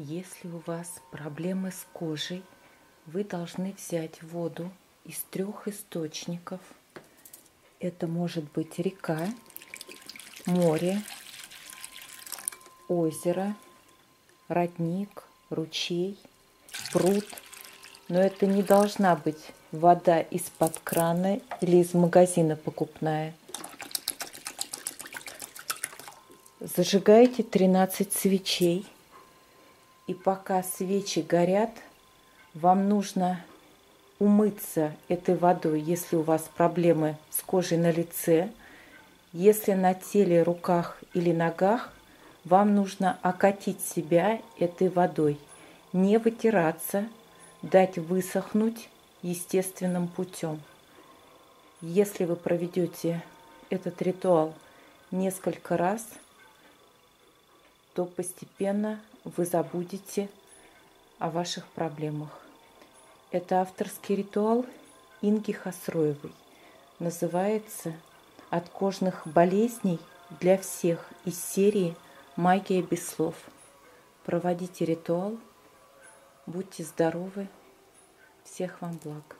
Если у вас проблемы с кожей, вы должны взять воду из трех источников. Это может быть река, море, озеро, родник, ручей, пруд. Но это не должна быть вода из-под крана или из магазина покупная. Зажигаете 13 свечей. И пока свечи горят, вам нужно умыться этой водой, если у вас проблемы с кожей на лице. Если на теле, руках или ногах, вам нужно окатить себя этой водой. Не вытираться, дать высохнуть естественным путем. Если вы проведете этот ритуал несколько раз – то постепенно вы забудете о ваших проблемах. Это авторский ритуал Инги Хасроевой. Называется «От кожных болезней для всех» из серии «Магия без слов». Проводите ритуал. Будьте здоровы. Всех вам благ.